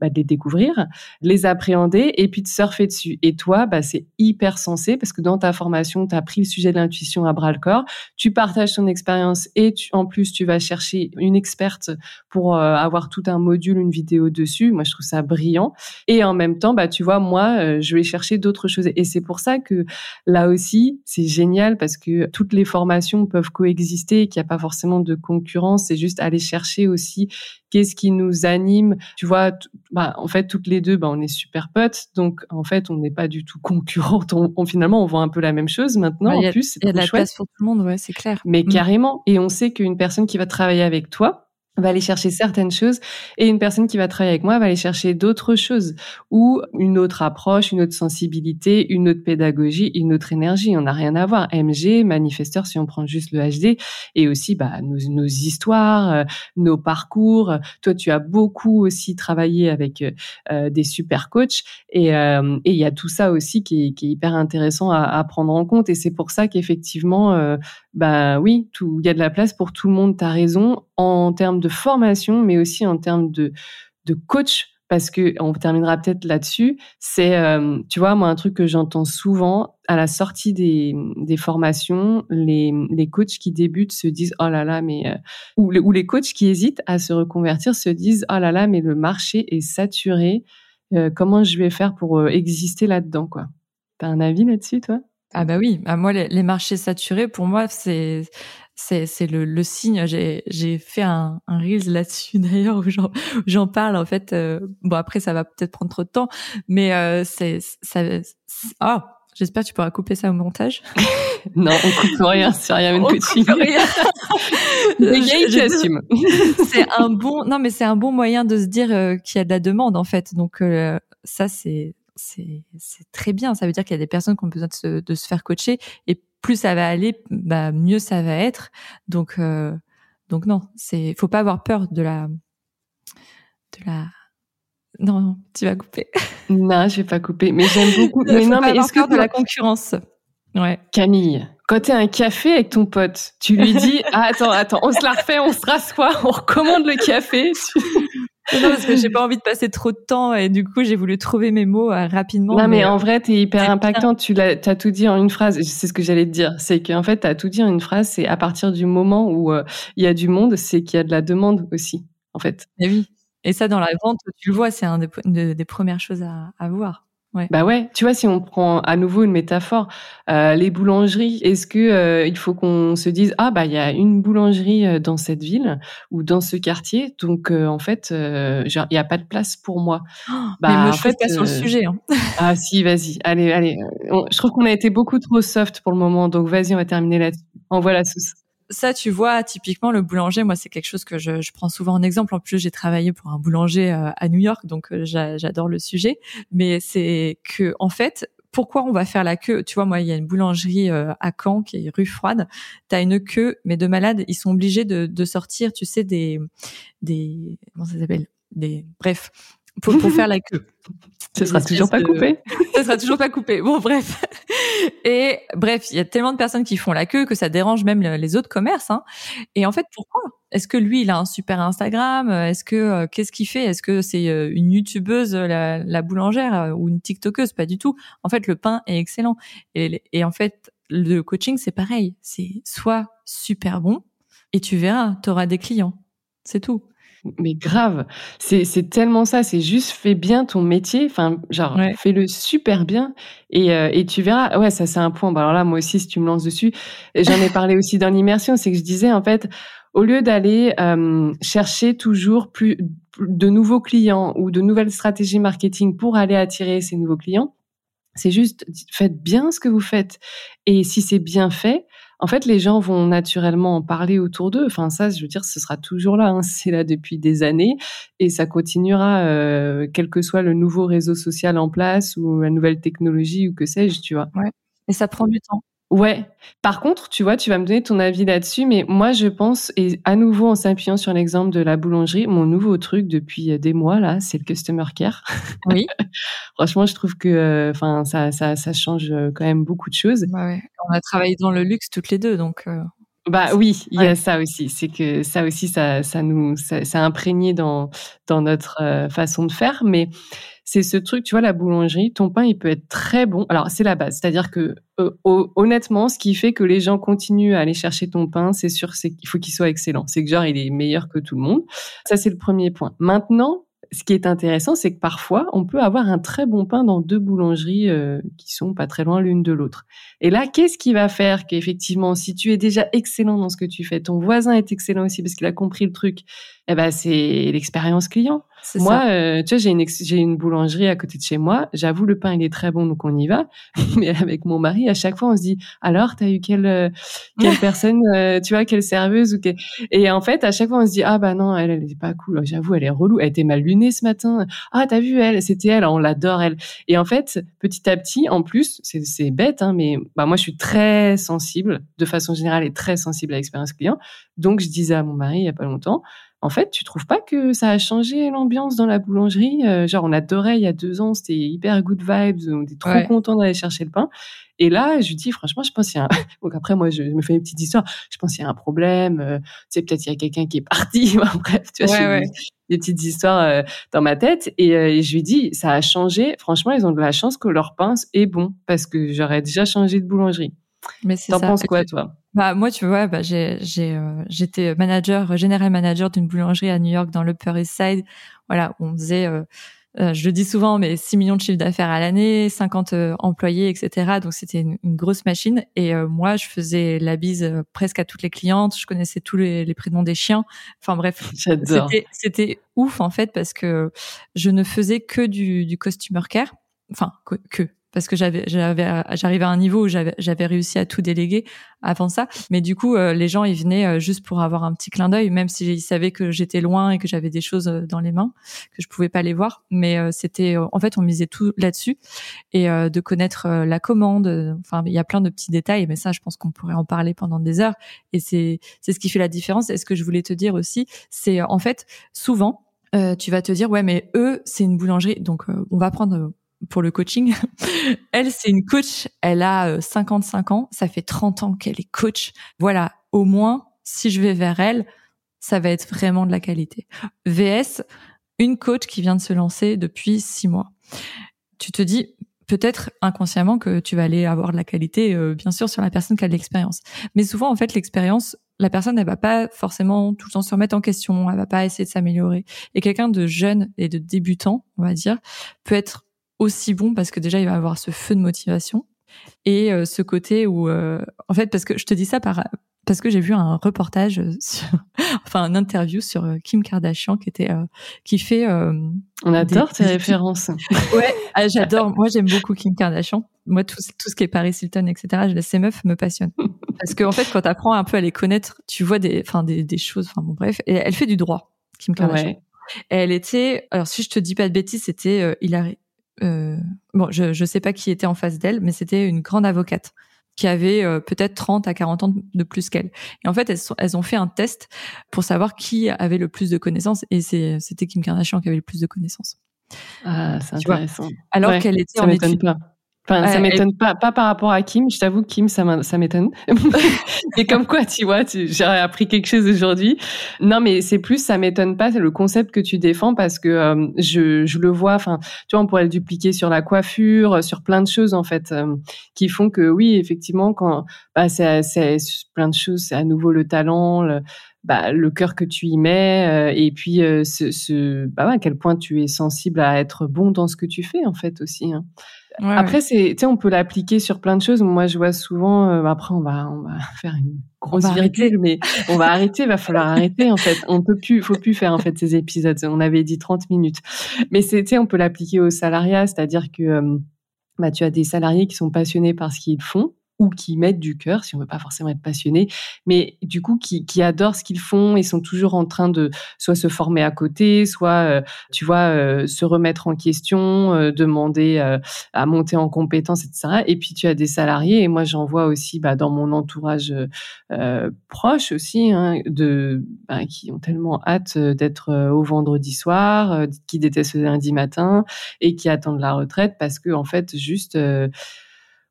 bah, de les découvrir, les appréhender, et puis de surfer dessus. Et toi, bah, c'est hyper sensé parce que dans ta formation, tu as pris le sujet de l'intuition à bras le corps, tu partages ton expérience et en plus, tu vas chercher une experte pour euh, avoir tout un module une vidéo dessus. Moi, je trouve ça brillant. Et en même temps, bah, tu vois, moi, euh, je vais chercher d'autres choses. Et c'est pour ça que là aussi, c'est génial parce que toutes les formations peuvent coexister, qu'il n'y a pas forcément de concurrence. C'est juste aller chercher aussi qu'est-ce qui nous anime. Tu vois, bah, en fait, toutes les deux, bah, on est super potes. Donc, en fait, on n'est pas du tout concurrentes. On, finalement, on voit un peu la même chose maintenant. en plus, il y a de la place pour tout le monde, ouais, c'est clair. Mais mm. carrément. Et on sait qu'une personne qui va travailler avec toi, va aller chercher certaines choses et une personne qui va travailler avec moi va aller chercher d'autres choses ou une autre approche, une autre sensibilité, une autre pédagogie, une autre énergie. On n'a rien à voir. MG, manifesteur, si on prend juste le HD, et aussi bah, nos, nos histoires, euh, nos parcours. Toi, tu as beaucoup aussi travaillé avec euh, des super coachs et euh, il y a tout ça aussi qui est, qui est hyper intéressant à, à, prendre en compte. Et c'est pour ça qu'effectivement, bah oui, il y a de la place pour tout le monde. T'as raison en termes de formation, mais aussi en termes de, de coach, parce que on terminera peut-être là-dessus. C'est, euh, tu vois, moi un truc que j'entends souvent à la sortie des, des formations, les, les coachs qui débutent se disent oh là là, mais euh, ou, les, coachs qui hésitent à se reconvertir se disent oh là là, mais le marché est saturé. Euh, comment je vais faire pour exister là-dedans, quoi? T'as un avis là-dessus, toi? Ah bah oui, bah moi les, marchés saturés pour moi c'est c'est c'est le, le signe. J'ai j'ai fait un un reels là-dessus d'ailleurs où j'en j'en parle en fait. Euh, bon après ça va peut-être prendre trop de temps, mais euh, c'est ça. Oh, j'espère que tu pourras couper ça au montage. non, on coupe rien sur rien une coaching. c'est un bon non mais c'est un bon moyen de se dire euh, qu'il y a de la demande en fait. Donc euh, ça c'est c'est c'est très bien. Ça veut dire qu'il y a des personnes qui ont besoin de se, de se faire coacher et plus ça va aller, bah, mieux ça va être. Donc, euh, donc non, c'est, faut pas avoir peur de la, de la. Non, tu vas couper. Non, je vais pas couper, mais j'aime beaucoup. mais non, mais est-ce que de la concurrence Ouais. Camille, quand tu un café avec ton pote, tu lui dis ah, attends, attends, on se la refait, on se rassoit, on recommande le café. Non, parce que j'ai pas envie de passer trop de temps et du coup, j'ai voulu trouver mes mots euh, rapidement. Non, mais, en vrai, tu es hyper impactant. Tu l'as, as tout dit en une phrase. C'est ce que j'allais te dire. C'est qu'en fait, tu as tout dit en une phrase. C'est à partir du moment où euh, il y a du monde, c'est qu'il y a de la demande aussi, en fait. Et oui. Et ça, dans la vente, tu le vois, c'est un des, des premières choses à, à voir. Bah ouais, tu vois, si on prend à nouveau une métaphore, euh, les boulangeries, est-ce que euh, il faut qu'on se dise ah bah il y a une boulangerie euh, dans cette ville ou dans ce quartier, donc en fait il y a pas de place pour moi. bah mais me en fait, pas sur le sujet. Hein. ah si, vas-y, allez, allez. je trouve qu'on a été beaucoup trop soft pour le moment, donc vas-y, on va terminer là-dessus. Envoie la sauce ça, tu vois, typiquement le boulanger, moi, c'est quelque chose que je, prends souvent en exemple. En plus, j'ai travaillé pour un boulanger euh, à New York, donc euh, j'adore le sujet. Mais c'est que, en fait, pourquoi on va faire la queue? Tu vois, moi, il y a une boulangerie euh, à Caen qui est rue Froide. T'as une queue, mais de malades, ils sont obligés de, de sortir, tu sais, des des comment ça s'appelle? Des bref, pour, pour faire la queue. Ce sera toujours pas coupé. Ce sera toujours pas coupé. Bon, bref. Et bref, il y a tellement de personnes qui font la queue que ça dérange même les autres commerces. Hein. Et en fait, pourquoi? Est-ce que lui, il a un super Instagram? Est-ce que euh, qu'est-ce qu'il fait? Est-ce que c'est euh, une youtubeuse, la, la boulangère, euh, ou une tiktokeuse? Pas du tout. En fait, le pain est excellent. Et, et en fait, le coaching, c'est pareil. C'est soit super bon, et tu verras, tu auras des clients. C'est tout mais grave, c'est tellement ça, c'est juste fais bien ton métier, enfin genre fais-le super bien et euh, et tu verras. Ouais, ça c'est un point. Bah, alors là, moi aussi, si tu me lances dessus, j'en ai parlé aussi dans l'immersion, c'est que je disais en fait, au lieu d'aller euh, chercher toujours plus de nouveaux clients ou de nouvelles stratégies marketing pour aller attirer ces nouveaux clients, c'est juste faites bien ce que vous faites et si c'est bien fait en fait, les gens vont naturellement en parler autour d'eux. Enfin, ça, je veux dire, ce sera toujours là. Hein. C'est là depuis des années et ça continuera, euh, quel que soit le nouveau réseau social en place ou la nouvelle technologie ou que sais-je, tu vois. Ouais. Et ça prend du temps. Ouais. Par contre, tu vois, tu vas me donner ton avis là-dessus, mais moi, je pense, et à nouveau en s'appuyant sur l'exemple de la boulangerie, mon nouveau truc depuis euh, des mois là, c'est le customer care. Oui. Franchement, je trouve que, euh, ça, ça, ça change euh, quand même beaucoup de choses. Bah ouais. On a travaillé dans le luxe toutes les deux, donc. Bah oui, il y a ça aussi. C'est que ça aussi, ça, ça nous, ça, ça a imprégné dans dans notre façon de faire, mais c'est ce truc, tu vois, la boulangerie, ton pain, il peut être très bon. Alors, c'est la base. C'est-à-dire que, euh, honnêtement, ce qui fait que les gens continuent à aller chercher ton pain, c'est sûr, c'est qu'il faut qu'il soit excellent. C'est que genre, il est meilleur que tout le monde. Ça, c'est le premier point. Maintenant, ce qui est intéressant, c'est que parfois, on peut avoir un très bon pain dans deux boulangeries euh, qui sont pas très loin l'une de l'autre. Et là, qu'est-ce qui va faire qu'effectivement, si tu es déjà excellent dans ce que tu fais, ton voisin est excellent aussi parce qu'il a compris le truc, eh ben, c'est l'expérience client. Moi, euh, tu vois, j'ai une, j'ai une boulangerie à côté de chez moi. J'avoue, le pain, il est très bon, donc on y va. Mais avec mon mari, à chaque fois, on se dit, alors, t'as eu quelle, euh, quelle personne, euh, tu vois, quelle serveuse ou quelle... Et en fait, à chaque fois, on se dit, ah bah non, elle, elle est pas cool. J'avoue, elle est relou. Elle était mal lunée ce matin. Ah, t'as vu, elle, c'était elle. On l'adore, elle. Et en fait, petit à petit, en plus, c'est, c'est bête, hein, mais bah moi, je suis très sensible, de façon générale, et très sensible à l'expérience client. Donc, je disais à mon mari, il y a pas longtemps, en fait, tu trouves pas que ça a changé l'ambiance dans la boulangerie? Euh, Genre, on adorait il y a deux ans, c'était hyper good vibes, on était trop content d'aller chercher le pain. Et là, je lui dis, franchement, je pense qu'il y a un... Donc après, moi, je me fais une petite histoire. Je pense qu'il y a un problème. Euh, tu sais, peut-être il y a quelqu'un qui est parti. Bref, tu vois, des petites histoires euh, dans ma tête. Et, je lui dis, ça a changé. Franchement, ils ont de la chance que leur pain est bon parce que j'aurais déjà changé de boulangerie. Mais T'en penses quoi, toi? Bah moi, tu vois, bah, j'ai j'ai euh, j'étais manager, général manager d'une boulangerie à New York dans l'Upper East Side. Voilà, on faisait, euh, euh, je le dis souvent, mais 6 millions de chiffres d'affaires à l'année, 50 employés, etc. Donc c'était une, grosse machine. Et moi, je faisais la bise presque à toutes les clientes. Je connaissais tous les, les prénoms des chiens. Enfin bref, c'était c'était ouf en fait parce que je ne faisais que du du customer care. Enfin que parce que j'avais j'arrivais à un niveau où j'avais réussi à tout déléguer avant ça. Mais du coup euh, les gens ils venaient euh, juste pour avoir un petit clin d'œil même s'ils savaient que j'étais loin et que j'avais des choses euh, dans les mains que je pouvais pas les voir. Mais c'était en fait on misait tout là-dessus. Et de connaître la commande enfin il y a plein de petits détails mais ça je pense qu'on pourrait en parler pendant des heures. Et c'est c'est ce qui fait la différence. Et ce que je voulais te dire aussi c'est en fait souvent tu vas te dire ouais mais eux c'est une boulangerie. Donc on va prendre pour le coaching. elle, c'est une coach. Elle a 55 euh, ans. Ça fait 30 ans qu'elle est coach. Voilà. Au moins, si je vais vers elle, ça va être vraiment de la qualité. VS, une coach qui vient de se lancer depuis six mois. Tu te dis peut-être inconsciemment que tu vas aller avoir de la qualité, euh, bien sûr, sur la personne qui a de l'expérience. Mais souvent, en fait, l'expérience, la personne, elle va pas forcément tout le temps se remettre en question, elle va pas essayer de s'améliorer. Et quelqu'un de jeune et de débutant, on va dire, peut être aussi bon parce que déjà il va avoir ce feu de motivation et euh, ce côté où euh, en fait parce que je te dis ça par parce que j'ai vu un reportage sur, enfin un interview sur euh, Kim Kardashian qui était qui fait on adore tes références. Ouais ah, j'adore. Moi j'aime beaucoup Kim Kardashian. Moi tout, tout ce qui est Paris Hilton etc ces meufs me passionnent. Parce que en fait quand tu apprends un peu à les connaître tu vois des enfin des, des choses enfin bon bref. Et elle fait du droit Kim Kardashian. Ouais. elle était alors si je te dis pas de bêtises c'était euh, Hilary euh, bon, je ne sais pas qui était en face d'elle, mais c'était une grande avocate qui avait euh, peut-être 30 à 40 ans de plus qu'elle. Et en fait, elles, sont, elles ont fait un test pour savoir qui avait le plus de connaissances, et c'était Kim Kardashian qui avait le plus de connaissances. Ah, c'est intéressant. Alors qu'elle était en études. Enfin, ça m'étonne pas, pas par rapport à Kim. Je t'avoue, Kim, ça m'étonne. mais comme quoi, tu vois, j'ai appris quelque chose aujourd'hui. Non, mais c'est plus, ça m'étonne pas, c'est le concept que tu défends parce que euh, je, je le vois. Enfin, tu vois, on pourrait le dupliquer sur la coiffure, sur plein de choses en fait, euh, qui font que oui, effectivement, quand bah, c'est plein de choses, c'est à nouveau le talent. Le, bah, le cœur que tu y mets euh, et puis ce, ce bah, à quel point tu es sensible à être bon dans ce que tu fais en fait aussi. Hein. Après, c'est, tu sais, on peut l'appliquer sur plein de choses. Moi, je vois souvent. Euh, après, on va, on va faire une grosse virgule, mais on va arrêter. Il va falloir arrêter. En fait, on peut plus, faut plus faire en fait ces épisodes. On avait dit 30 minutes, mais c'est, tu sais, on peut l'appliquer au salariat, c'est-à-dire que euh, bah, tu as des salariés qui sont passionnés par ce qu'ils font ou qui mettent du cœur, si on veut pas forcément être passionné, mais du coup qui, qui adorent ce qu'ils font et sont toujours en train de soit se former à côté, soit euh, tu vois euh, se remettre en question, euh, demander à monter en compétences, etc. Et puis tu as des salariés et moi j'en vois aussi bah, dans mon entourage proche aussi hein, de bah, qui ont tellement hâte d'être au vendredi soir, qui détestent le lundi matin et qui attendent la retraite parce que en fait juste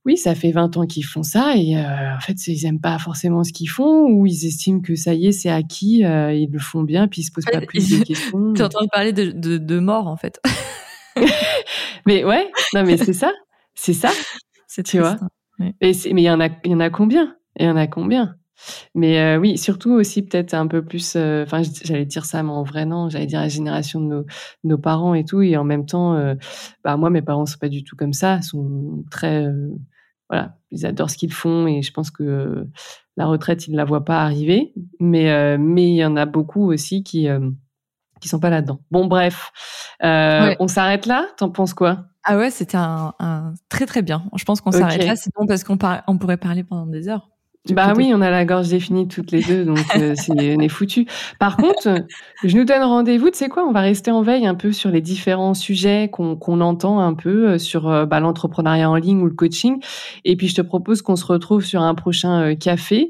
oui, ça fait 20 ans qu'ils font ça et euh, en fait, ils aiment pas forcément ce qu'ils font ou ils estiment que ça y est, c'est acquis, euh, ils le font bien puis ils se posent pas plus de questions. Tu entends parler de, de, de, mort en fait. mais ouais, non mais c'est ça, c'est ça. C'est tu vois. Hein. mais il y en a, il y en a combien? Il y en a combien? Mais euh, oui, surtout aussi peut-être un peu plus. Enfin, j'allais dire ça, mais en vrai non. J'allais dire la génération de nos, nos, parents et tout. Et en même temps, bah moi, mes parents sont pas du tout comme ça. Sont très voilà, ils adorent ce qu'ils font et je pense que la retraite, ils ne la voient pas arriver. Mais euh, mais il y en a beaucoup aussi qui euh, qui sont pas là-dedans. Bon, bref, euh, on s'arrête là? T'en penses quoi? Ah ouais, c'était un, un, très très bien. Je pense qu'on s'arrête là, sinon parce qu'on on pourrait parler pendant des heures. Bah oui, on a la gorge définie toutes les deux, donc euh, c'est, on est foutu. Par contre, je nous donne rendez-vous. Tu sais quoi On va rester en veille un peu sur les différents sujets qu'on, qu'on entend un peu euh, sur euh, bah, l'entrepreneuriat en ligne ou le coaching. Et puis je te propose qu'on se retrouve sur un prochain café,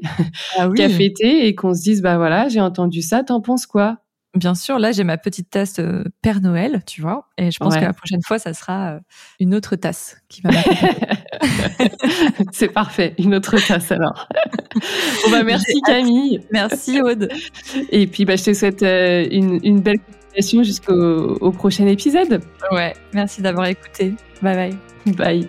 ah oui. café thé, et qu'on se dise bah voilà, j'ai entendu ça. T'en penses quoi? Bien sûr, là j'ai ma petite tasse euh, Père Noël, tu vois, et je pense que la prochaine fois ça sera euh, une autre tasse qui va C'est parfait, une autre tasse alors. bon bah merci Camille, merci Aude, et puis bah je te souhaite euh, une, une belle continuation jusqu'au au prochain épisode. Ouais, merci d'avoir écouté. Bye bye. Bye.